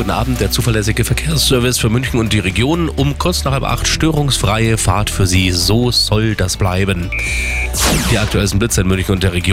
Guten Abend, der zuverlässige Verkehrsservice für München und die Region. Um kurz nach halb acht störungsfreie Fahrt für Sie. So soll das bleiben. Die aktuellsten Blitze in München und der Region.